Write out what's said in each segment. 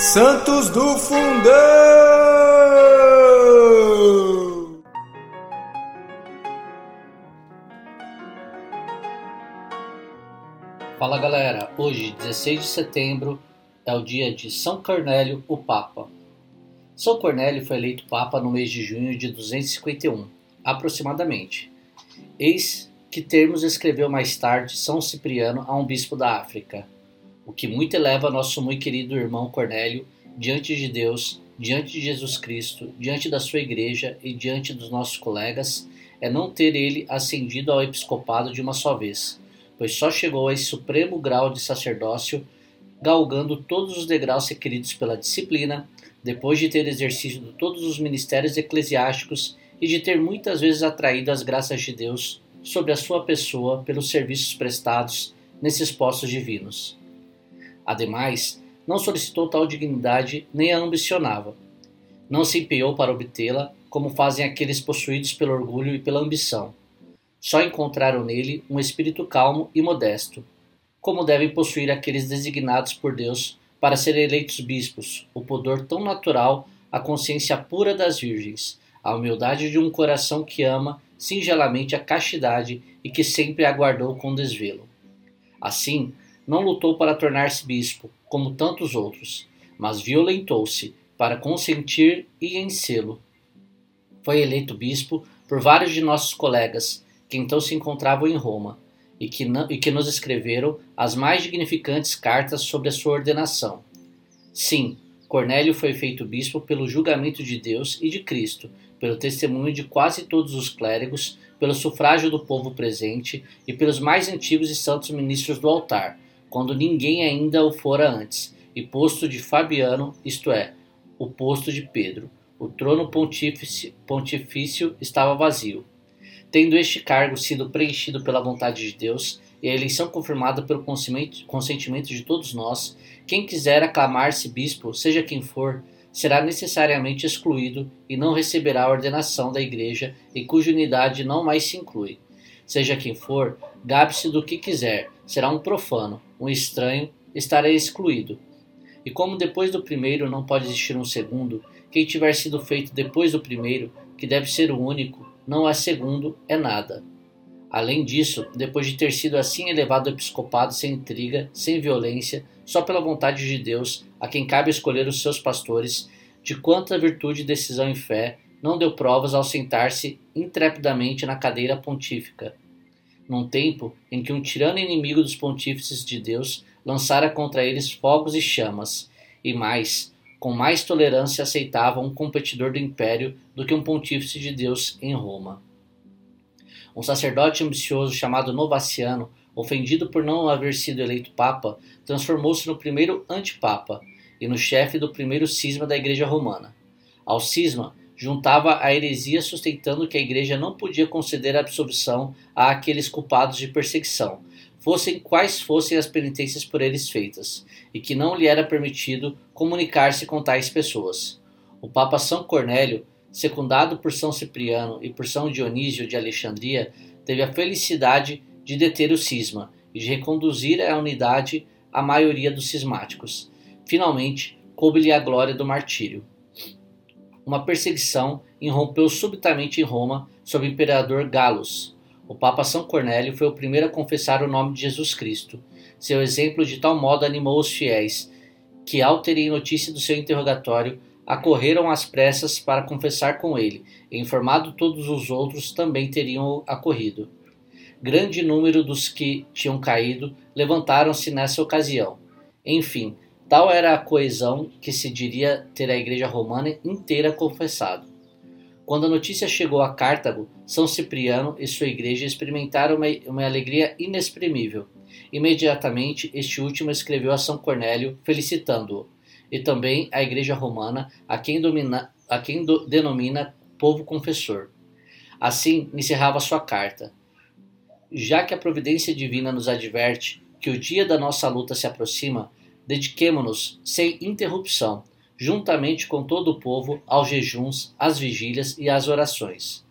Santos do Fundão! Fala galera, hoje, 16 de setembro, é o dia de São Cornélio, o Papa. São Cornélio foi eleito Papa no mês de junho de 251, aproximadamente. Eis que termos escreveu mais tarde São Cipriano a um bispo da África, o que muito eleva nosso muito querido irmão Cornélio diante de Deus, diante de Jesus Cristo, diante da sua igreja e diante dos nossos colegas, é não ter ele ascendido ao episcopado de uma só vez, pois só chegou a esse supremo grau de sacerdócio galgando todos os degraus requeridos pela disciplina, depois de ter exercido todos os ministérios eclesiásticos e de ter muitas vezes atraído as graças de Deus sobre a sua pessoa pelos serviços prestados nesses postos divinos. Ademais, não solicitou tal dignidade nem a ambicionava. Não se empenhou para obtê-la, como fazem aqueles possuídos pelo orgulho e pela ambição. Só encontraram nele um espírito calmo e modesto, como devem possuir aqueles designados por Deus para serem eleitos bispos, o pudor tão natural, a consciência pura das virgens, a humildade de um coração que ama singelamente a castidade e que sempre aguardou com desvelo. Assim, não lutou para tornar-se bispo, como tantos outros, mas violentou-se para consentir e em. Foi eleito bispo por vários de nossos colegas, que então se encontravam em Roma, e que, e que nos escreveram as mais dignificantes cartas sobre a sua ordenação. Sim, Cornélio foi feito bispo pelo julgamento de Deus e de Cristo, pelo testemunho de quase todos os clérigos, pelo sufrágio do povo presente e pelos mais antigos e santos ministros do altar, quando ninguém ainda o fora antes, e posto de Fabiano, isto é, o posto de Pedro. O trono pontífice, pontifício estava vazio. Tendo este cargo sido preenchido pela vontade de Deus e a eleição confirmada pelo consentimento de todos nós, quem quiser aclamar-se bispo, seja quem for, será necessariamente excluído e não receberá a ordenação da igreja em cuja unidade não mais se inclui. Seja quem for, gabe-se do que quiser, será um profano, um estranho, estará excluído. E como depois do primeiro não pode existir um segundo, quem tiver sido feito depois do primeiro, que deve ser o único, não é segundo, é nada. Além disso, depois de ter sido assim elevado ao episcopado sem intriga, sem violência, só pela vontade de Deus, a quem cabe escolher os seus pastores, de quanta virtude, decisão e fé, não deu provas ao sentar-se intrepidamente na cadeira pontífica, num tempo em que um tirano inimigo dos pontífices de Deus lançara contra eles fogos e chamas, e mais, com mais tolerância aceitava um competidor do império do que um pontífice de Deus em Roma. Um sacerdote ambicioso chamado Novaciano, ofendido por não haver sido eleito papa, transformou-se no primeiro antipapa e no chefe do primeiro cisma da Igreja Romana. Ao cisma juntava a heresia sustentando que a igreja não podia conceder absolvição a aqueles culpados de perseguição, fossem quais fossem as penitências por eles feitas, e que não lhe era permitido comunicar-se com tais pessoas. O Papa São Cornélio, secundado por São Cipriano e por São Dionísio de Alexandria, teve a felicidade de deter o cisma e de reconduzir à unidade a maioria dos cismáticos. Finalmente, coube-lhe a glória do martírio uma perseguição irrompeu subitamente em Roma sob o imperador Galus. O Papa São Cornélio foi o primeiro a confessar o nome de Jesus Cristo. Seu exemplo de tal modo animou os fiéis, que, ao terem notícia do seu interrogatório, acorreram às pressas para confessar com ele, e informado todos os outros também teriam acorrido. Grande número dos que tinham caído levantaram-se nessa ocasião. Enfim, Tal era a coesão que se diria ter a Igreja Romana inteira confessado. Quando a notícia chegou a Cartago, São Cipriano e sua igreja experimentaram uma, uma alegria inexprimível. Imediatamente, este último escreveu a São Cornélio felicitando-o, e também a Igreja Romana, a quem, domina, a quem do, denomina povo confessor. Assim encerrava sua carta. Já que a providência divina nos adverte que o dia da nossa luta se aproxima, dediquemo-nos sem interrupção, juntamente com todo o povo, aos jejuns, às vigílias e às orações.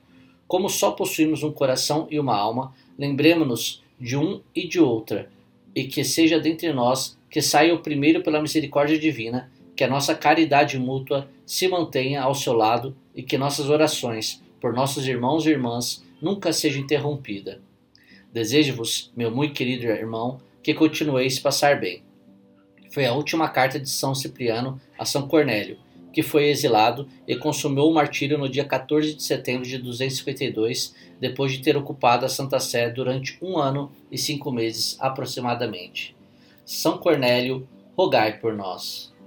Como só possuímos um coração e uma alma, lembremos-nos de um e de outra, e que seja dentre nós que saia o primeiro pela misericórdia divina, que a nossa caridade mútua se mantenha ao seu lado e que nossas orações por nossos irmãos e irmãs nunca seja interrompida. Desejo-vos, meu muito querido irmão, que continueis passar bem. Foi a última carta de São Cipriano a São Cornélio, que foi exilado e consumou o martírio no dia 14 de setembro de 252, depois de ter ocupado a Santa Sé durante um ano e cinco meses aproximadamente. São Cornélio, rogai por nós.